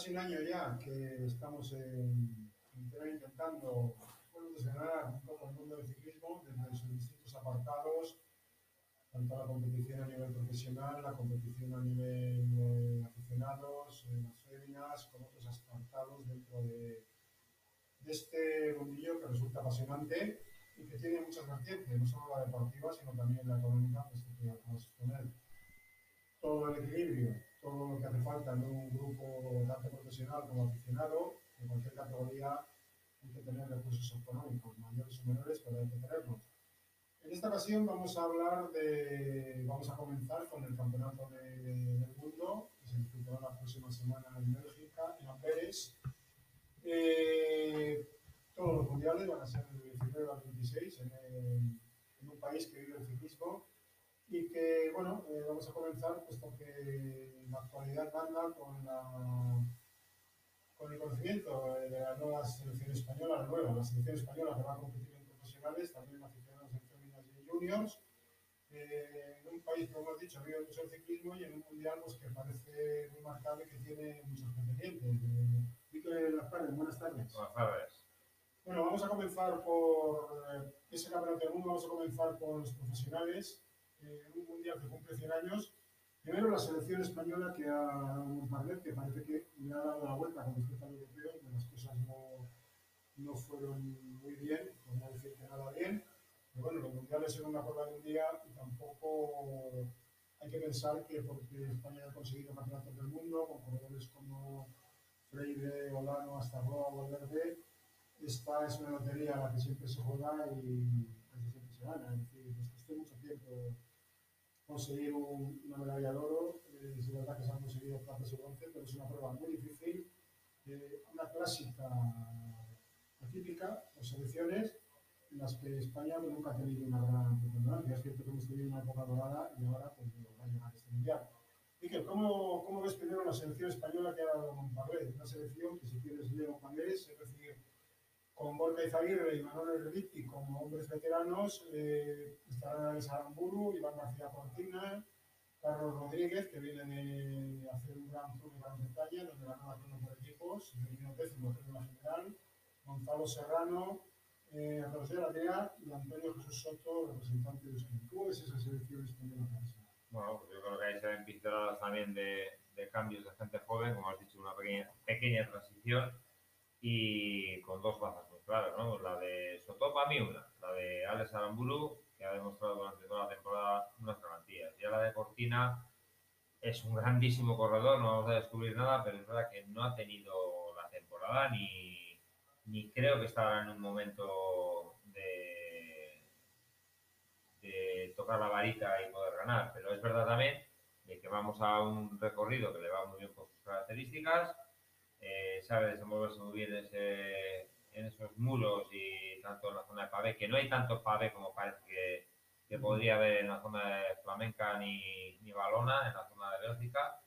Casi un año ya que estamos en, en intentando bueno, desgranar un poco el mundo del ciclismo desde sus distintos apartados, tanto la competición a nivel profesional, la competición a nivel eh, aficionados, en las féminas, con otros apartados dentro de, de este mundillo que resulta apasionante y que tiene muchas vertientes, no solo la deportiva, sino también la económica, pues que podemos exponer. Todo el equilibrio, todo lo que hace falta en un grupo tanto profesional como aficionado, en cualquier categoría, hay que tener recursos económicos, mayores o menores, pero hay que tenerlos. En esta ocasión vamos a hablar de, vamos a comenzar con el Campeonato de, del Mundo, que se disputará la próxima semana en Bélgica, en Amberes. Eh, todos los mundiales van a ser del 19 al 26 en, en, un país que vive el ciclismo y que, bueno, eh, vamos a comenzar puesto que la actualidad manda con, la, con el conocimiento de la nueva selección española, la nueva, la selección española que va a competir en profesionales, también aficionados en féminas y juniors, eh, en un país, como hemos dicho, vive mucho el ciclismo y en un mundial pues, que parece muy marcable que tiene muchos pretendientes. Eh, Víctor Las buenas tardes. Buenas tardes. Bueno, vamos a comenzar por eh, ese campeonato del mundo, vamos a comenzar por los profesionales. Eh, un mundial que cumple 100 años. Primero la selección española que ha un Marlet, que parece que le ha dado la vuelta con respecto al europeo, que las cosas no, no fueron muy bien, por no decir que nada bien. Pero bueno, los mundiales son una prueba de un día y tampoco hay que pensar que porque España ha conseguido campeonatos del mundo, con corredores como Freire, Olano, hasta Roa, Valverde, esta es una lotería a la que siempre se juega y casi siempre se gana. Es decir, nos costó mucho tiempo conseguir un, una medalla de oro. Eh, es verdad que se han conseguido plata y bronce, pero es una prueba muy difícil. Eh, una clásica atípica, o selecciones en las que España pues, nunca ha tenido una gran preponderancia. Es cierto que hemos tenido una época dorada y ahora pues, va a llegar este mundial. Miquel, ¿cómo, ¿cómo ves primero la selección española que ha dado Monparlé? Una selección que si quieres leo Pangueres, es decir, con Borja Izaguirre y Manuel Erviti como hombres veteranos, eh, estarán Alex Aramburu, Iván García Cortina, Carlos Rodríguez, que viene de hacer un gran tour de Gran Bretaña, donde ganó crono por equipos, terminó décimo en la general, Gonzalo Serrano, eh, Roger Adrià y Antonio Jesús Soto, representante de. ¿Cómo ves esa selección española? Bueno, pues yo creo que ahí se ven pinceladas también de, de, cambios de gente joven, como has dicho, una pequeña, pequeña transición y con dos bazas claras, ¿no? La de Soto para mí una, la de Alex Aramburu, que ha demostrado durante toda la temporada unas garantías. Y la de Cortina es un grandísimo corredor, no vamos a descubrir nada, pero es verdad que no ha tenido la temporada ni, ni creo que estaba en un momento de, tocar la varita y poder ganar. Pero es verdad también de que vamos a un recorrido que le va muy bien por sus características, eh, sabe desenvolverse muy bien ese, en esos muros y tanto en la zona de pavé, que no hay tanto pavé como parece que, que podría haber en la zona de Flamenca ni, ni Balona, en la zona de Bélgica.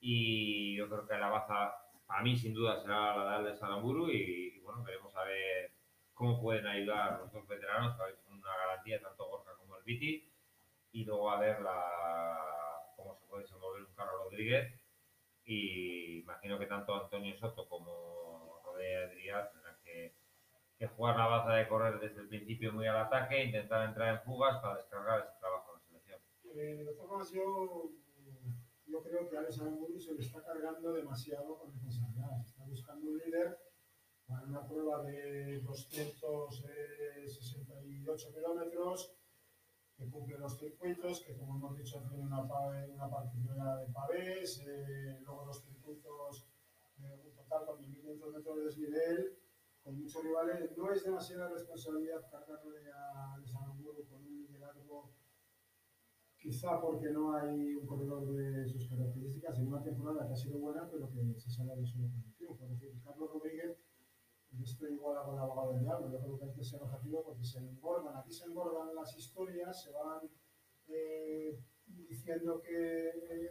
Y yo creo que la baza, a mí sin duda, será la de Salamburu y, y, bueno, veremos a ver cómo pueden ayudar los dos veteranos, que es una garantía tanto Gorka como el Viti, y luego a ver la, cómo se puede desenvolver un Carlos Rodríguez, y imagino que tanto Antonio Soto como Rodríguez Adrià tendrán que, que, jugar la baza de correr desde el principio muy al ataque, intentar entrar en fugas para descargar ese trabajo en selección. Eh, de todas formas, yo, yo creo que Alex Aramburu se le está cargando demasiado con responsabilidades. Está buscando un líder para una prueba de 268 kilómetros que cumple los circuitos, que como hemos dicho tiene una, una particular de pavés, eh, luego los circuitos, eh, un total con 1.500 metros de desnivel, con muchos rivales. No es demasiada responsabilidad cargarle a Hamburgo con un liderazgo, quizá porque no hay un corredor de sus características en una temporada que ha sido buena, pero que se sale de su posición. Por decir, Carlos Rodríguez yo estoy igual con el abogado del diablo, yo creo que hay que ser objetivo porque se engordan, aquí se engordan las historias, se van eh, diciendo que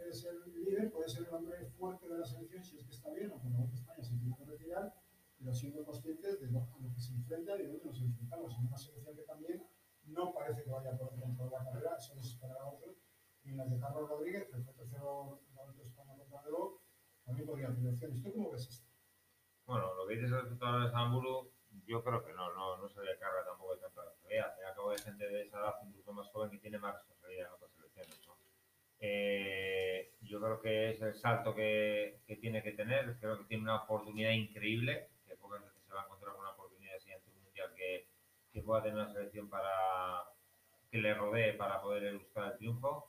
es el líder, puede ser el hombre fuerte de la selección si es que está bien, aunque no España se tiene que retirar, pero siendo conscientes de lo, a lo que se enfrenta y de dónde nos enfrentamos. En una selección que también no parece que vaya por dentro de la carrera, eso nos esperaba y las de Carlos Rodríguez, que fue tercero en a España contra Debo, también podría tener opciones. ¿Tú cómo ves esto? Bueno, lo que dices respecto a Samburu, yo creo que no, no, no se le carga tampoco de tanta responsabilidad. Al acabo de gente de esa edad, incluso más joven, que tiene más responsabilidad en otras selecciones. ¿no? Eh, yo creo que es el salto que, que, tiene que tener. Creo que tiene una oportunidad increíble, va a encontrar una oportunidad un mundial que, que pueda tener una selección para que le rodee para poder buscar el triunfo.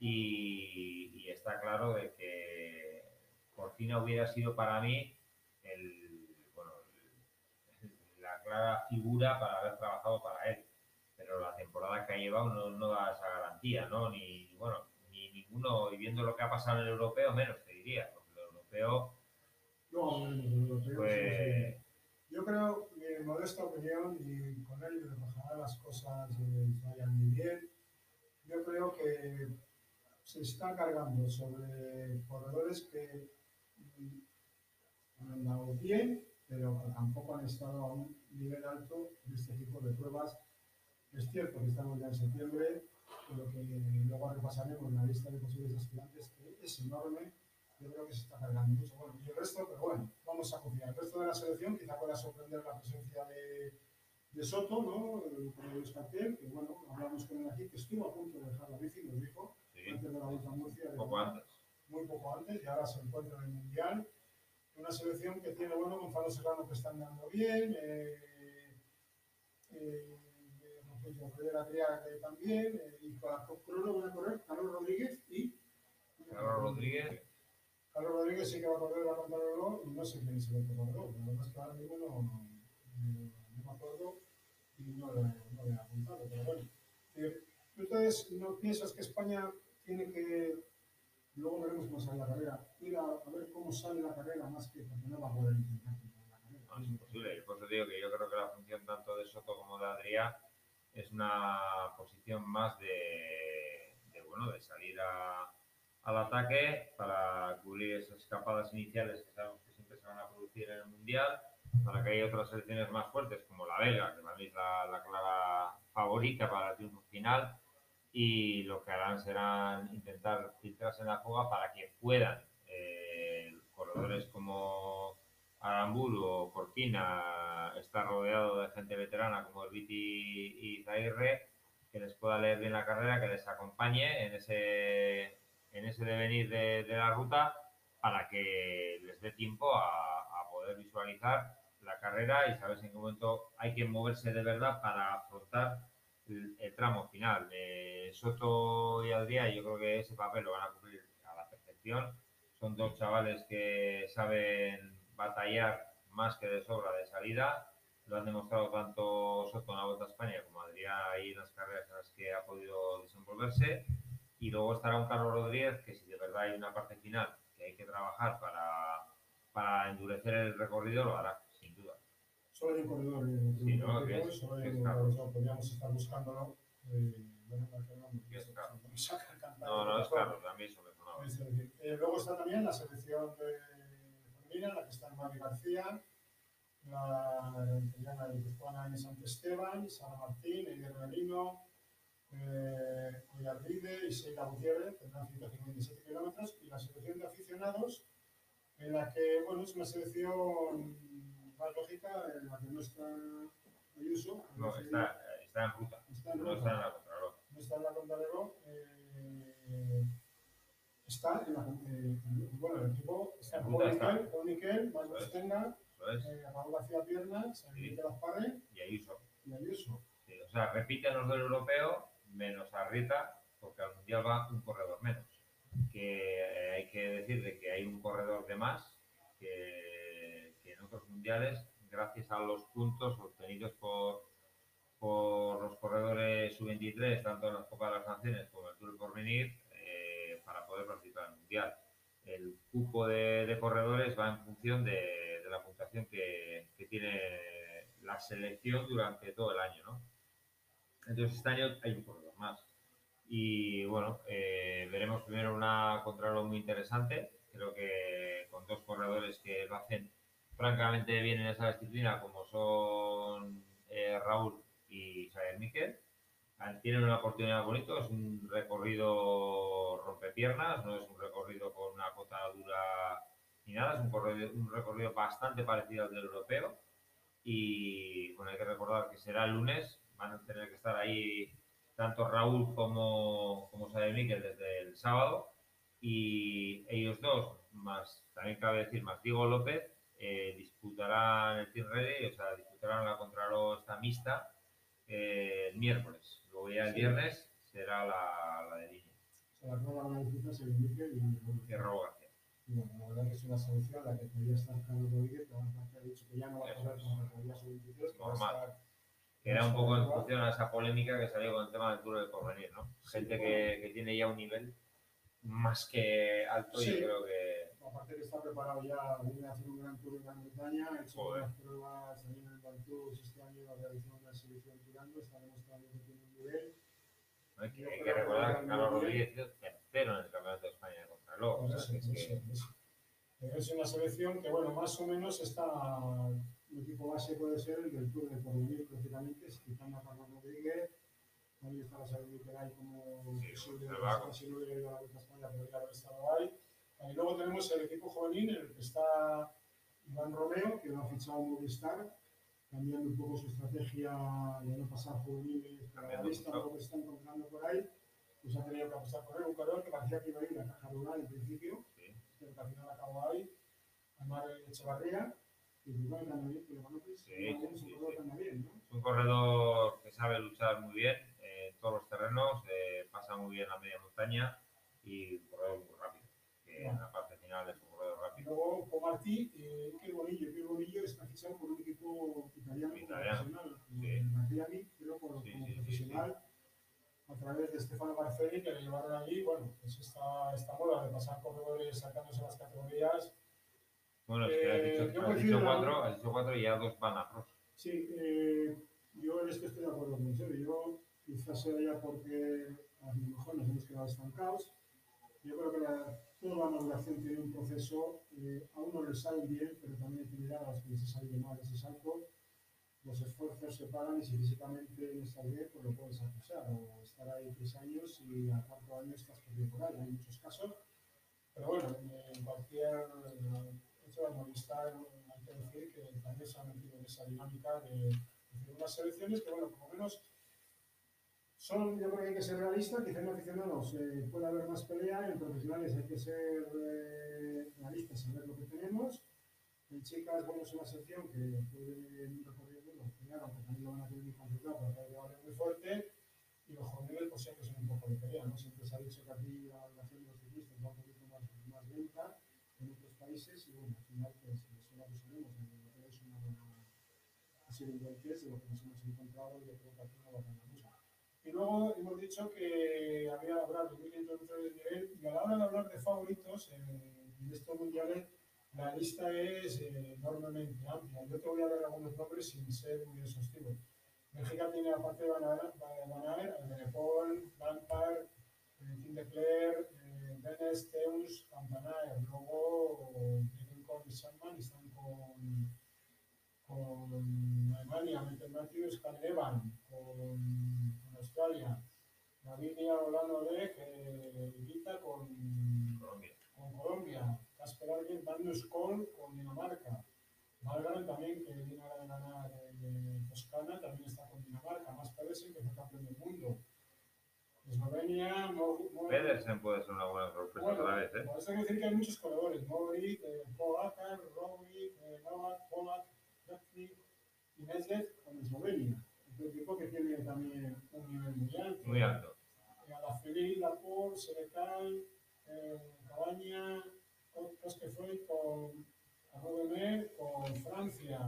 Y, está claro de que Cortina hubiera sido para mí el, la clara figura para haber trabajado para él. Pero la temporada que ha llevado no, no da esa garantía, ¿no? Ni, bueno, ni ninguno, y viendo lo que ha pasado en el europeo, menos te diría, porque el europeo. No, pues, yo creo, mi modesta opinión, y con ello ojalá las cosas vayan muy bien, yo creo que se está cargando sobre corredores que han andado bien, pero tampoco han estado a un nivel alto de este tipo de pruebas. Es cierto que estamos ya en septiembre, pero que luego repasaremos la lista de posibles aspirantes, que es enorme. Yo creo que se está cargando mucho. Bueno, y el resto, vamos a confiar. El resto de la selección quizá pueda sorprender la presencia de, de Soto, ¿no? Con el Escartel, que bueno, hablamos con él aquí, que estuvo a punto de dejar la bici, nos dijo, Sí, antes de la Vuelta a Murcia. poco antes. muy poco antes y ahora se encuentra en el Mundial. Una selección que tiene, bueno, Gonzalo Serrano que está andando bien, eh, eh, Roger Adrià que también, eh, y con la Crono van a correr Carlos Rodríguez y Carlos Rodríguez, Carlos Rodríguez sí que va a correr la contra y no sé quién es el otro corredor, la verdad es que ahora mismo no, no, no me acuerdo y no lo no he apuntado, pero bueno. Eh, ¿tú Entonces, ¿no piensas que España tiene que luego veremos cómo sale la carrera, ir a, a ver cómo sale la carrera más que porque no va a poder intentar la carrera. no es imposible. Por eso digo que yo creo que la función tanto de Soto como de Adrià es una posición más de, de, bueno, de salir a, al ataque para cubrir esas escapadas iniciales que sabemos que siempre se van a producir en el Mundial, para que haya otras selecciones más fuertes como la belga, que para mí es la, la clara favorita para el triunfo final, y lo que harán serán intentar filtrarse en la fuga para que puedan eh, corredores como Aramburu o Cortina estar rodeado de gente veterana como Viti y Zairre que les pueda leer bien la carrera, que les acompañe en ese, en ese devenir de, de la ruta para que les dé tiempo a, a poder visualizar la carrera y saber en qué momento hay que moverse de verdad para afrontar el, el tramo final. Eh, Soto y Adrià, yo creo que ese papel lo van a cumplir a la perfección. Son dos chavales que saben batallar más que de sobra de salida. Lo han demostrado tanto Soto en la Vuelta a España como Adrià ahí en las carreras en las que ha podido desenvolverse. Y luego estará un Carlos Rodríguez que si de verdad hay una parte final que hay que trabajar para, para endurecer el recorrido, lo hará, sin duda. Solo hay un corredor eh, Sí, ¿no? que es- solo hay es un corredor, podríamos estar buscándolo. Eh, bueno, no es. No, no, es claro. Es decir, eh, luego está también la selección de en la que está Mari García, la italiana guipuzcoana en Sant Esteban, Sara Martín, Eider Merino, eh, Oyarbide y Sheila Gutiérrez, tendrán 157 kilómetros, y la selección de aficionados, en la que, bueno, es una selección más lógica, en la que no está Ayuso, No, está, está en ruta, está en no ruta está en la contrarreloj. no está en la contrarreloj, eh, está en la eh, bueno, el equipo está En ruta está. Miquel, Más es. eh, Raúl García Piernas, Sí. Enrique Lazpare Y Ayuso. y Ayuso. Sí, o sea, repiten los del europeo, menos Arrieta, porque al mundial va un corredor menos. Que eh, hay que decir de que hay un corredor de más que, que en otros mundiales, gracias a los puntos obtenidos por, por los corredores sub-23, tanto en las Copas de las Naciones como en el Tour Porvenir, eh, para poder participar en el mundial. El cupo de, de corredores va en función de, de la puntuación que, que tiene la selección durante todo el año, ¿no? Entonces este año hay un corredor más. Y bueno, eh, veremos primero una contrarreloj muy interesante. Creo que con dos corredores que lo hacen francamente bien en esa disciplina, como son eh, Raúl y Sayer Miquel. tienen una oportunidad bonita, es un recorrido rompepiernas, no es un recorrido con una cota dura ni nada, es un, un recorrido bastante parecido al del europeo. Y bueno, hay que recordar que será el lunes, van a tener que estar ahí tanto Raúl como, como Miquel desde el sábado. Y ellos dos, más también cabe decir, más Diego López, eh, disputarán el Team Ready, o sea, disputarán la contrarresta mixta eh, el miércoles. Luego ya el viernes será la, la de línea. O sea, la prueba van a disputar Miquel y Raúl García. Bueno, la verdad que es una solución la que podría estar Carlos Rodríguez, que ha dicho que ya no va a correr como podría su 23. Normal. Que era un poco en función a esa polémica que salió con el tema del Tour de Porvenir, ¿no? Gente que, que, tiene ya un nivel más que alto y creo que... Aparte que está preparado ya, viene a hacer un gran tour en Gran Bretaña, ha hecho unas pruebas también en el Bantus este año, ha realizado una selección tirando, está demostrando que tiene un nivel. Hay que, hay que recordar que Carlos Rodríguez es tercero en el Campeonato de España de Contralor. Pues es, es una selección que, bueno, más o menos está el equipo base puede ser el del Tour de Porvenir, prácticamente, quitando a Carlos Rodríguez. Ahí está la salud que hay como posible, si no hubiera ido a la Vuelta a España, podría haber estado ahí. Y luego tenemos el equipo juvenil, en el que está Iván Romeo, que lo ha fichado Movistar, cambiando un poco su estrategia de no pasar juveniles por la lista, lo que está encontrando por ahí. Pues ha tenido que apostar por él, un corredor que parecía que iba a ir a Caja Rural en principio, pero que al final acabó ahí. Amar Echevarría Sí, Es un corredor que sabe luchar muy bien en todos los terrenos, eh, pasa muy bien la media montaña y un corredor muy rápido. Que en la parte final es un corredor rápido. Luego, con Martí, eh, qué bonillo, qué bonillo está fichado por un equipo italiano, italiano profesional, sí. Miami, pero como sí, profesional. A través de Stefano Barceli, que le llevaron allí, bueno, pues esta, esta moda de pasar corredores sacándose las categorías, bueno, es que has dicho, eh, has dicho cuatro, has dicho cuatro y ya dos van a pros. Sí, eh, yo en esto estoy de acuerdo con usted. Yo quizás sea ya porque a lo mejor nos hemos quedado estancados. Yo creo que la, toda la maduración tiene un proceso, eh, a uno le sale bien, pero también tiene las que se sale mal ese salto. Los esfuerzos se pagan y si físicamente no estás bien, pues lo puedes acusar o estar ahí tres años y a cuatro años estás por ahí. Hay muchos casos. Pero bueno, en cualquier a Movistar, hay que decir que también se ha metido en esa dinámica de, de unas selecciones que, bueno, por lo menos son, yo creo que hay que ser realistas, que en aficionados eh, haber más pelea, en profesionales hay que ser eh, realistas, saber lo que tenemos. En chicas, bueno, es una sección que puede ir recorriendo, claro, aunque también lo van a tener muy complicado porque hay que muy fuerte. Y los jóvenes, pues siempre son un poco de pelea, ¿no? Siempre se ha dicho que aquí la relación de los ciclistas va un poquito más, más lenta en otros países y bueno, al final pues eso lo sabemos, el es una buena, que nos hemos encontrado y no. Y luego hemos dicho que había habrá 2.500 de nivel y a la hora de hablar de favoritos en, en estos mundiales la lista es eh, enormemente amplia. Yo te voy a dar algunos nombres sin ser muy exhaustivo. México tiene aparte de Van Aert, Benepol, Lampard, Tim de Clerc, Benes, Teus, Campanaer, luego vienen con Sandman, están con, con Alemania, Metal Matthews, Evan, con, con Australia, Lavinia Holanda de que con Colombia, con Colombia, Casper Argen, Magnus Kohl con Dinamarca, Margaret también, que viene a ganar de Toscana, también está con Dinamarca, más Pedersen, que fue campeón del mundo. Eslovenia, Pedersen puede ser una buena sorpresa bueno, otra vez, ¿eh? Por eso hay que decir que hay muchos corredores. Modric, eh, Roglic, eh, Novak, Polak, Y Neslet con Eslovenia. Un equipo que tiene también un nivel muy alto. Muy alto. Eh, a la Feliz, Laporte, Senecal, eh, Cabaña, otros que fue con Rodemer, con Francia.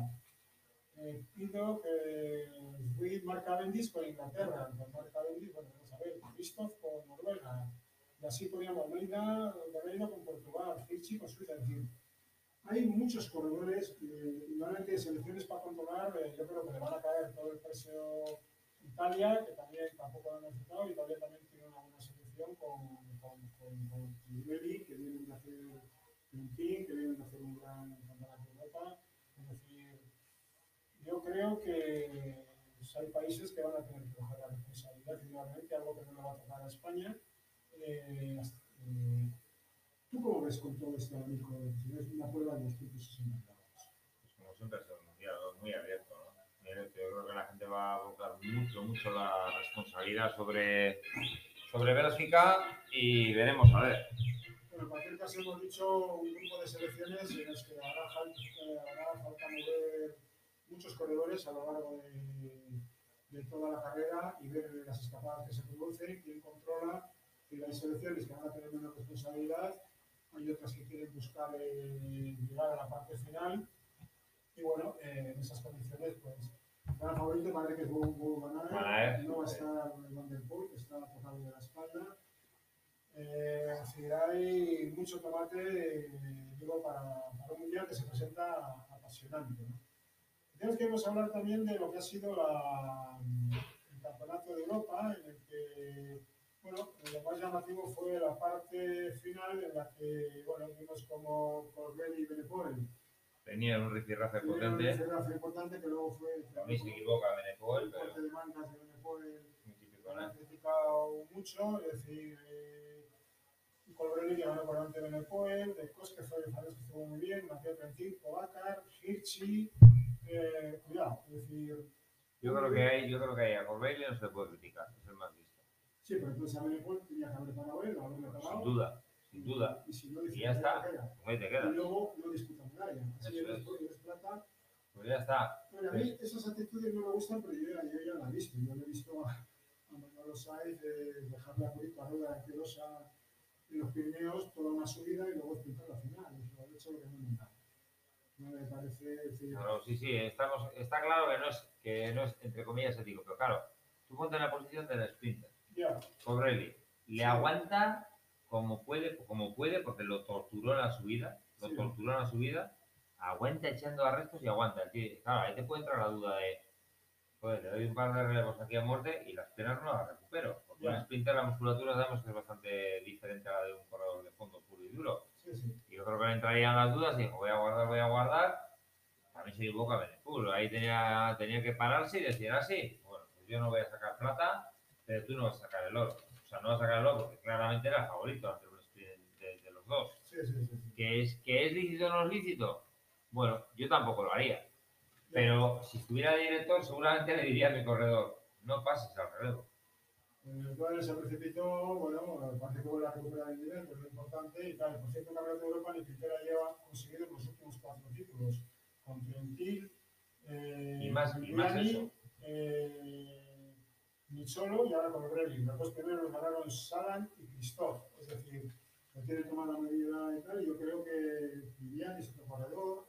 Eh, pido que Mark Cavendish con Inglaterra, Mark Cavendish, bueno, a ver, Christoph con Noruega, y así podríamos Almeida, Almeida con Portugal, Fitchi con Suiza, es decir, hay muchos corredores y normalmente selecciones para controlar, eh, yo creo que le van a caer todo el precio Italia, que también tampoco lo han necesitado, Italia también tiene una buena selección con, con, con, con que vienen de hacer un team, que vienen de hacer un gran campeonato de Europa, es decir, yo creo que pues, hay países que van a tener que bajar la ahí definitivamente, algo que no le va a tocar a España. Eh, eh, ¿Tú cómo ves con todo este abanico? Si es una prueba de los 160 grados. Pues como siempre, es un diálogo muy abierto, ¿no? Muy abierto. Yo creo que la gente va a abocar mucho, mucho la responsabilidad sobre, sobre Bélgica y veremos a ver. Bueno, en cualquier caso hemos dicho un grupo de selecciones en los que hará falta, eh, hará falta mover muchos corredores a lo largo de, de toda la carrera y ver las escapadas que se producen, quién controla, y hay selecciones que van a tener menos responsabilidad, hay otras que quieren buscar eh, llegar a la parte final, y bueno, eh, en esas condiciones, pues, gran favorito parece que es Bobo Bobo Aert, no va a estar Van der Poel, que está tocado de la espalda, eh, es decir, hay mucho tomate, eh, digo, para, para un mundial que se presenta apasionante. ¿no? Tenemos que irnos a hablar también de lo que ha sido la, el Campeonato de Europa, en el que, bueno, lo más llamativo fue la parte final en la que, bueno, vimos como Corbelli y Benepol. Tenía un rifirrafe potente. un fotografía importante que luego fue A mí se equivoca Benepoel, el pero de mangas de típico, lo han criticado mucho, es decir, eh, Colbrelli que ganó por delante de Benepoel, de Cos que fue el que estuvo muy bien, Mateo Trentín, Pogacar, Hirschi, eh, cuidado, es decir, Yo creo que hay, yo creo que hay a Corbelli no se le puede criticar, es el más listo. Sí, pero entonces a Benepoel tenía que haber parado él, parado. Sin duda, sin duda. Y si no, Y ya está. Ahí te Y luego no disputa medalla. Así Eso es, es. pues, es plata. Pues ya está. Bueno, a mí esas actitudes no me gustan, pero yo, ya- yo ya la he visto. Yo le he visto a, a Manolo Saiz de dejar la curita rueda asquerosa en los Pirineos toda una subida y luego pintar la final. Eso ha hecho lo que no me encanta. No me parece decir. Pero sí, sí, estamos, está claro que no, es, que no es, entre comillas, ético. Pero claro, tú ponte en la posición del sprinter. Cobrelli le aguanta como puede, como puede, porque lo torturó en la subida, lo Sí. torturó en la subida, aguanta echando arrestos y aguanta. Claro, ahí te puede entrar la duda de, joder, le doy un par de relevos aquí a muerte y las piernas no las recupero. Porque Ya. un sprinter la musculatura sabemos que es bastante diferente a la de un corredor de fondo puro y duro. sí, sí. Y yo creo que le entrarían las dudas y dijo, voy a guardar, voy a guardar. También se equivoca Benepul. Ahí tenía, tenía que pararse y decir así, bueno, pues yo no voy a sacar plata, pero tú no vas a sacar el oro. O sea, no vas a sacar el oro porque claramente era el favorito ante sprint de, de los dos. Sí, sí, sí. ¿Que es, ¿Que es lícito o no es lícito? Bueno, yo tampoco lo haría. Pero si estuviera de director, seguramente le diría a mi corredor, no pases al relevo. El cual se precipitó, bueno, parece que vuelve a recuperar el nivel, que es lo importante. Y claro, por cierto, el Campeonato de Europa ni siquiera lleva conseguido los últimos cuatro títulos, con Trentil, eh, Y más- y más eso. eh, Nicholo y ahora con Grelli. Los dos primeros los ganaron Salan y Christoph. Es decir, se tiene que tomar la medida y tal. Y yo creo que Viviani es otro corredor.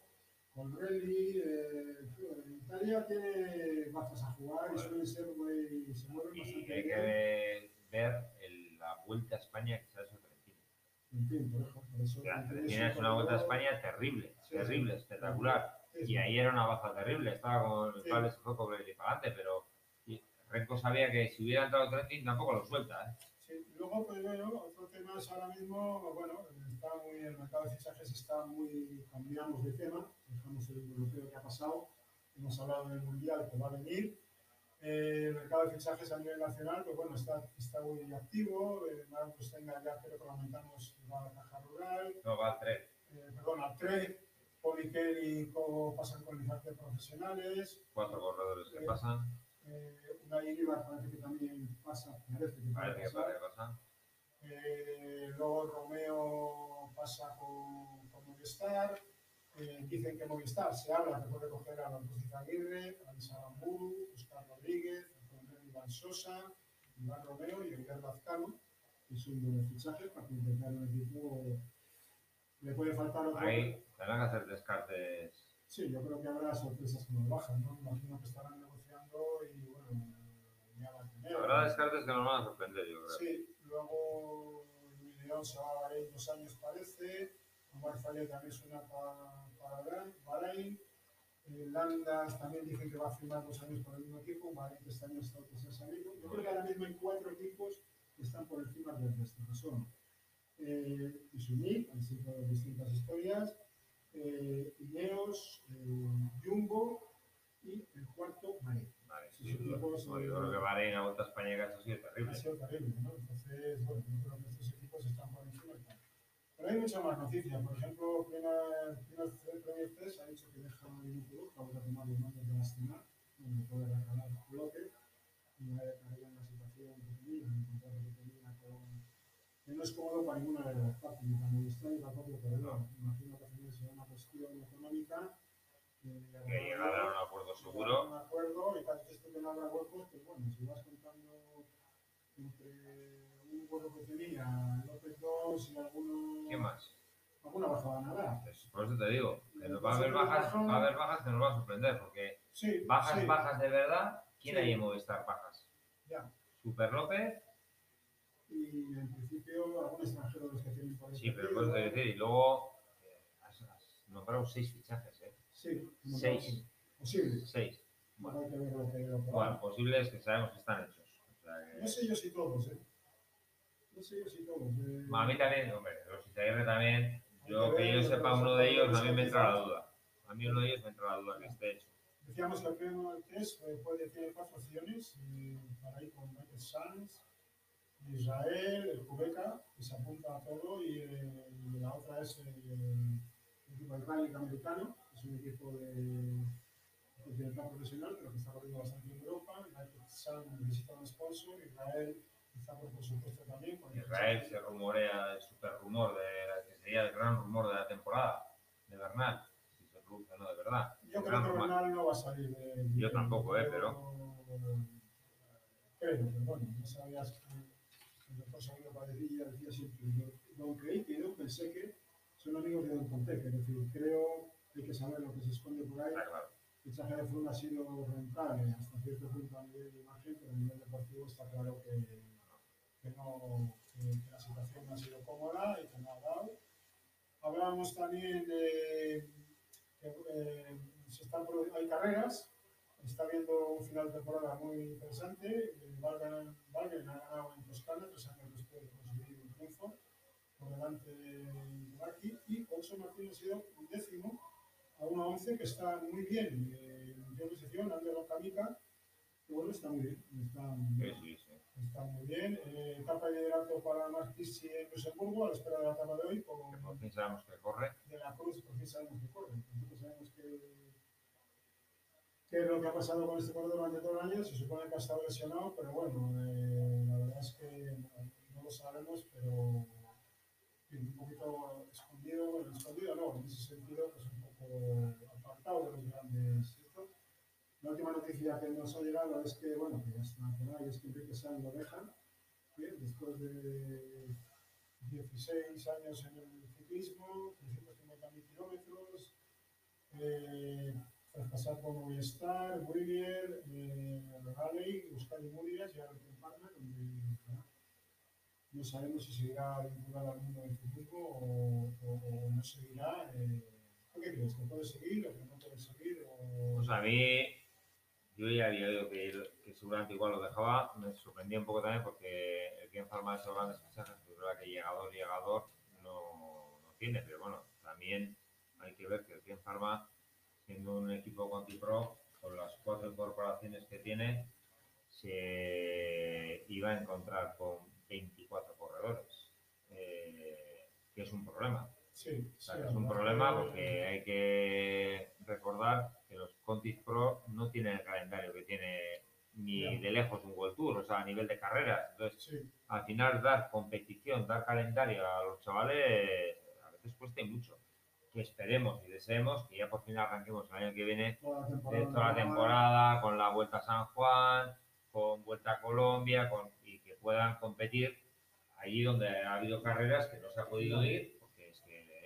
Con Relli, eh, Italia tiene bazas a jugar y suelen ser muy. se mueven Y bastante hay que bien. ver, ver el- la vuelta a España que hecho Trentino. En fin, por eso- Trentino es un una vuelta a España terrible, Sí, terrible, sí. espectacular. Sí, Y ahí era una baza terrible, estaba con el cable se fue con el para adelante, pero Renko sabía que si hubiera entrado Trentin tampoco lo suelta. ¿eh? Sí, luego, pues bueno, otro tema es ahora mismo, bueno, está muy, el mercado de fichajes está muy, cambiamos de tema, dejamos el europeo que ha pasado, hemos hablado del mundial que va a venir. Eh, el mercado de fichajes a nivel nacional, pues bueno, está, está muy activo. Eh, Marcos Tenga ya creo que lo comentamos, va a la caja rural. No, va al tren. Eh, perdón, al TRE, Poliquel y Co pasan con licencias profesionales. Cuatro corredores que Sí. pasan, Eh, Unai Iribar parece que también pasa, parece que parece que parece que pasan. Eh, luego Romeo pasa con, con Movistar. Eh, dicen que Movistar se habla que puede coger a los dos de Aguirre, a Saramburu, Oscar Rodríguez, a Iván Sosa, Iván Romeo y Oliver Lazcano, que son buenos fichajes para intentar un equipo. Le puede faltar otro. Ahí tendrán que hacer descartes. Sí, yo creo que habrá sorpresas que nos bajan, ¿no? Imagino que estarán negociando y bueno, ya va a tener. Habrá descartes que nos van a sorprender, yo. Sí, luego Luis León se va a Bahrein dos años parece, Omar también suena para, para Bahrein- Eh, Landas también dicen que va a firmar dos años por el mismo equipo, Bahrein este año está se ha salido. Yo creo que ahora mismo hay cuatro equipos que están por encima del resto, que son eh, Isumil, han distintas historias, eh, Ineos, eh, Jumbo y el cuarto Bahrein. Sí, yo, creo que Bahrein a Vuelta a España que ha sido ha terrible. sido terrible, ¿no? Entonces, bueno, yo creo que estos equipos están por encima y tal. Pero hay muchas más noticias. Por ejemplo, Premier 3 ha dicho que deja a tomar los mandos de la escena, donde puede recalar bloque, en la situación que tenía, en el contrato que tenía con... que no es cómodo para ninguna de las partes, ni para Movistar ni para el. Imagino que al final será una cuestión económica. Que llegar a un acuerdo seguro. Un acuerdo y cada vez que no habrá huecos, pues bueno, si vas contando entre un hueco que tenía, López 2 y alguno, ¿Qué más? alguna baja van a dar. Pues por eso te digo, que nos va a haber bajas, va a haber bajas que nos van a sorprender, porque Sí, bajas, sí, bajas de verdad, ¿quién Sí. hay en Movistar bajas? ya. Super López, Y en principio algún extranjero de los que tienen por ahí sí, pero por eso te decir, y luego eh, has, has nombrado seis fichajes, ¿eh? Sí, Seis. tal, Posible. Seis. Bueno, hay que ver lo que que bueno, posibles que sabemos que están hechos. O sea que- No sé yo si todos, ¿eh? No sé yo si todos. eh. A mí también, hombre, los Izaguirre también, yo Hay que que yo sepa uno de ellos, a mí me entra la duda. A mí uno de ellos me entra la duda que esté hecho. Decíamos que el premio test eh, puede tener cuatro opciones eh, para ir con Michael Sanz, Israel, el Cubeca, que se apunta a todo, y eh, la otra es eh, el equipo americano, un equipo de continental profesional, pero que está corriendo bastante en Europa. Necesita un sponsor, Israel quizá por supuesto también. Israel se rumorea el super rumor de que sería el gran rumor de la temporada de Bernal, si se produce o no de verdad. Yo creo que. Bernal no va a salir de. Yo tampoco, eh, Creo, pero bueno, no sabías que el doctor Samuel Padilla decía siempre, yo don creí que yo pensé que son amigos de Don Conteque, es decir, creo hay que saber lo que se esconde por ahí. Está claro. El fichaje de Froome ha sido rentable hasta cierto punto a nivel de imagen, pero a nivel deportivo está claro que, que no, que, que la situación no ha sido cómoda y que no ha dado. Hablábamos también de que eh, se están hay carreras, está habiendo un final de temporada muy interesante. Eh, Valgren ha ganado en Toscana, tres años después de conseguir un triunfo por delante de Marquis y Olson Martín ha sido un décimo a 1.11 que está muy bien eh, en primera posición, Ander que bueno, está muy bien, está, Sí, sí, sí. está muy bien. Eh, etapa de liderato para Marquis en Luxemburgo, a la espera de la etapa de hoy, con Que por fin sabemos que corre. de la Cruz, por fin sabemos que corre. Nosotros sabemos que, qué es lo que ha pasado con este corredor durante todo el año. Se supone que ha estado lesionado, pero bueno, eh, la verdad es que no, lo sabemos, pero un poquito escondido, bueno, escondido no, en ese sentido, pues poco apartado de los grandes. ¿cierto? La última noticia que nos ha llegado es que, bueno, que ya por ahí, es que Enrique Sanz lo deja, bien, después de 16 años en el ciclismo, 350.000 kilómetros, eh, tras pasar por Movistar, Willier, eh, Raleigh, Euskadi Murias y ahora en Parma, donde no sabemos si seguirá vinculado al mundo del ciclismo o, o, o. Eh, ¿tú ¿Qué crees? ¿Que puede seguir o que no puede seguir? Pues a mí, yo ya había oído que, que seguramente igual lo dejaba. Me sorprendía un poco también porque el que en Farma de esos grandes fichajes, pues es verdad que llegador, llegador no, no tiene, pero bueno, también hay que ver que el que en Farma, siendo un equipo Conti-Pro, con las cuatro incorporaciones que tiene, se iba a encontrar con 24 corredores, eh, que es un problema. Sí, O sea, sí, que es un problema que- porque hay que recordar que los Contis Pro no tienen el calendario que tiene ni Ya. de lejos un World Tour, o sea, a nivel de carreras. Entonces, Sí, al final, dar competición, dar calendario a los chavales a veces cuesta mucho. Que esperemos y deseemos que ya por fin arranquemos el año que viene toda la de temporada. toda la temporada con la Vuelta a San Juan, con Vuelta a Colombia con, y que puedan competir allí donde ha habido carreras que no se ha podido ir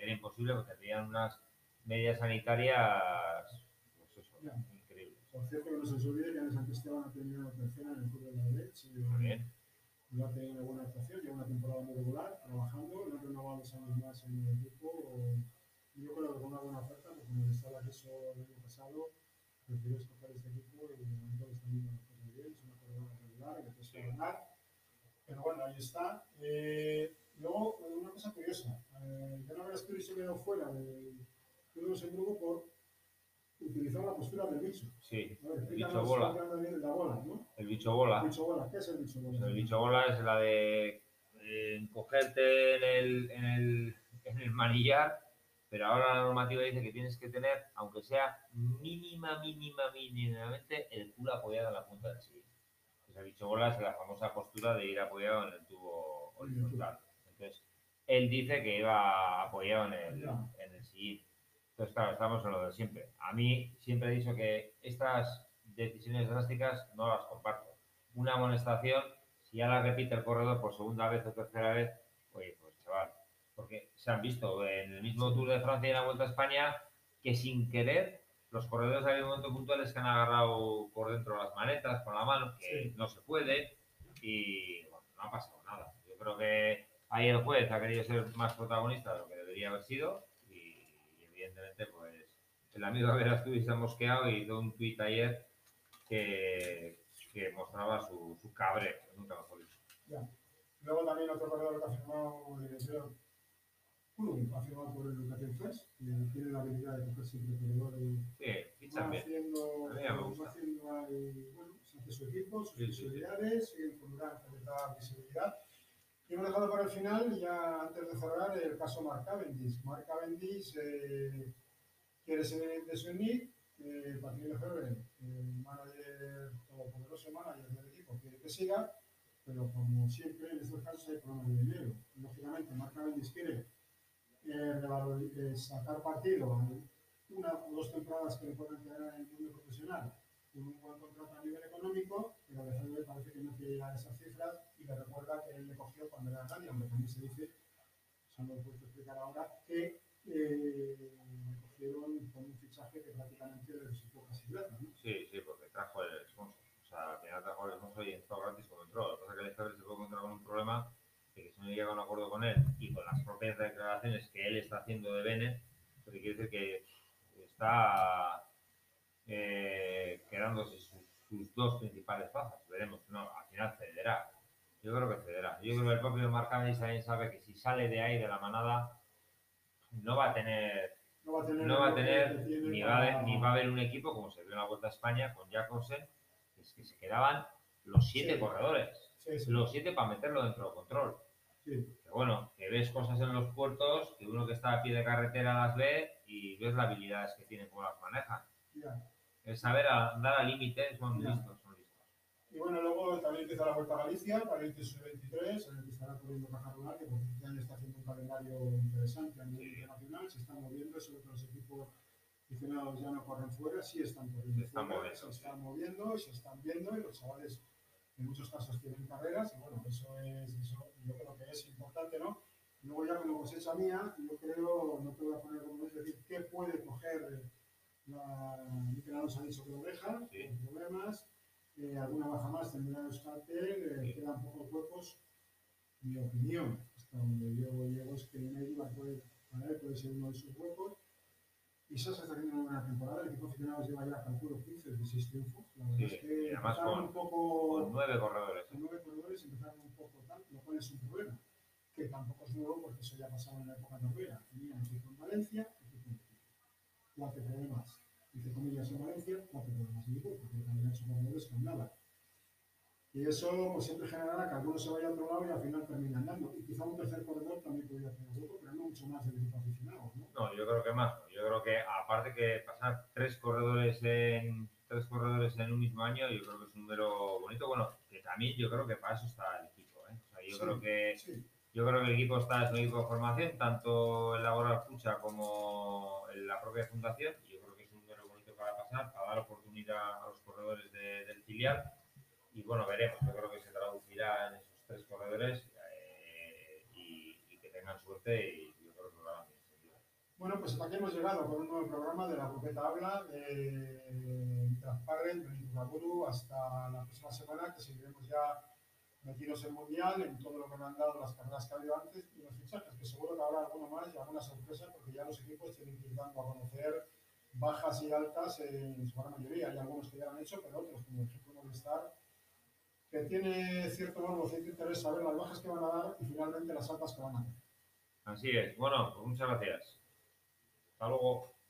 era imposible porque tenían unas medidas sanitarias pues eso, Ya. increíbles. Por cierto, que no se olvide que en San Esteban ha terminado tercera en el Club de la Leche. Muy bien. No ha tenido una buena actuación, lleva una temporada muy regular, trabajando, no ha renovado dos años más en el equipo. Yo creo que con una buena oferta, porque como estaba el eso el año pasado, prefirió escoger este equipo y de momento le están yendo las cosas bien, es una corredora regular, que te a ganar. Pero bueno, ahí está. Eh, luego, una cosa curiosa, eh, habrá Asturias se quedado fuera Club de Luxemburgo por utilizó la postura del bicho. Sí, ver, el bicho bola. la bola, ¿no? El bicho bola. El bicho bola, ¿qué es el bicho bola? El bicho bola es la de eh, encogerte en el, en, el, en el manillar, pero ahora la normativa dice que tienes que tener, aunque sea mínima, mínima, mínimamente, el culo apoyado en la punta del sillín. El bicho bola es la famosa postura de ir apoyado en el tubo horizontal. Entonces, él dice que iba apoyado en el, en el sillín. Entonces, claro, estamos en lo de siempre. A mí siempre he dicho que estas decisiones drásticas no las comparto. Una amonestación, si ya la repite el corredor por segunda vez o tercera vez, oye, pues chaval, porque se han visto en el mismo Tour de Francia y en la Vuelta a España que sin querer los corredores hay momentos puntuales que han agarrado por dentro las manetas con la mano, que Sí. no se puede, y bueno, no ha pasado nada. Yo creo que ahí el juez ha querido ser más protagonista de lo que debería haber sido, y, evidentemente, pues el amigo Verasturi se ha mosqueado y hizo un tuit ayer que, que mostraba su, su cabreo, nunca mejor dicho. Ya. Luego también otro corredor que ha firmado, ha firmado por Educación First, que tiene la habilidad de coger siempre corredor y Sí, va haciendo, A mí ya me gusta. va haciendo ahí, bueno, se hace su equipo, sus Sí, sí, posibilidades, siguen con da visibilidad. Y hemos dejado para el final, ya antes de cerrar, el caso Mark Cavendish. Mark Cavendish eh, quiere ser de su NIC, eh, Patrick Lefebvre, el manager, todopoderoso manager del equipo, quiere que siga, pero como siempre en estos casos hay problemas de dinero. Lógicamente, Mark Cavendish quiere eh, eh, sacar partido a una o dos temporadas que le puedan quedar en el mundo profesional con un buen contrato a nivel económico, pero Lefebvre parece que no quiere llegar a esas cifras y le recuerda que él le cogió cuando era nadie, aunque también se dice, eso no lo puedo explicar ahora, que eh, le cogieron con un fichaje que prácticamente le resultó casi plata, ¿no? Sí, sí, porque trajo el sponsor. O sea, al final trajo el sponsor y entró gratis como entró. Lo que pasa es que Lefebvre se puede encontrar con un problema de que si no llega a un acuerdo con él y con las propias declaraciones que él está haciendo de Bene, lo que quiere decir que está eh, quedándose sus, sus dos principales plazas. Veremos, no, al final cederá. Yo creo que cederá. Yo creo que el propio Mark también sabe que si sale de ahí, de la manada, no va a tener No va a tener, no va a lo que tener tiene ni va, a haber, ni va a haber un equipo como se vio en la Vuelta a España con Jacobsen, que es que se quedaban los siete Sí. corredores, Sí, sí, los siete para meterlo dentro del control. Que bueno, que ves cosas en los puertos, que uno que está a pie de carretera las ve y ves las habilidades que tiene, cómo las manejan. Es saber a- dar al límite, son listos, son listos. Y bueno, luego también empieza la Vuelta a Galicia para el sub-23, en el que estará corriendo Caja que porque este año está haciendo un calendario interesante a nivel Sí. internacional, se están moviendo, sobre todo los equipos aficionados ya no corren fuera, sí están corriendo Se están fuera, moviendo, se sí. están moviendo, se están viendo y los chavales en muchos casos tienen carreras y bueno, eso es, eso yo creo que es importante, ¿no? Luego ya como cosecha mía, yo creo, no te voy a poner como es decir, qué puede coger ha dicho que lo deja, Sí. sin problemas, eh, alguna baja más tendrá Euskaltel, eh, quedan pocos huecos. Mi opinión, hasta donde yo llego, es que Neiva puede, para él puede ser uno de sus huecos. Y Sasa está haciendo una buena temporada, el equipo aficionado lleva ya, calculo, 15 de 16 triunfos. La verdad Sí, es que además con- un poco Con nueve corredores. los nueve corredores empezaron un poco tal, lo cual es un problema, que tampoco es nuevo porque eso ya pasaba en la época. Tenían equipo en Valencia, equipo en Vigo. Cuatro problemas, entre comillas, en Valencia, cuatro problemas en Vigo, porque también han hecho corredores con nada. Y eso pues, siempre generará que alguno se vaya a otro lado y al final termina andando. Y quizá un tercer corredor también podría hacer hueco, pero no mucho más del equipo aficionado. ¿no? No, yo creo que más. Yo creo que aparte que pasar tres corredores en tres corredores en un mismo año, yo creo que es un número bonito. Bueno, que también yo creo que para eso está el equipo. ¿eh? O sea, yo Sí. creo que Sí, yo creo que el equipo está es un equipo de formación, tanto en Laboral Pucha como en la propia fundación. Yo creo que es un número bonito para pasar, para dar oportunidad a los corredores de- del filial. Y bueno, veremos. Yo creo que se traducirá en esos tres corredores eh, y, y que tengan suerte y yo creo que lo harán bien. Bueno, pues hasta aquí hemos llegado con un nuevo programa de La Grupeta Habla, de Transparent, de Guru, hasta la próxima semana, que seguiremos ya metidos en Mundial, en todo lo que me han dado las carreras que ha habido antes y los fichajes, que seguro que habrá alguno más y alguna sorpresa, porque ya los equipos tienen que ir dando a conocer bajas y altas en su gran mayoría. Hay algunos que ya han hecho, pero otros, como el ejemplo Movistar, que tiene cierto morbo, cierto interés saber las bajas que van a dar y finalmente las altas que van a dar. Así es. Bueno, pues muchas gracias. Hasta luego.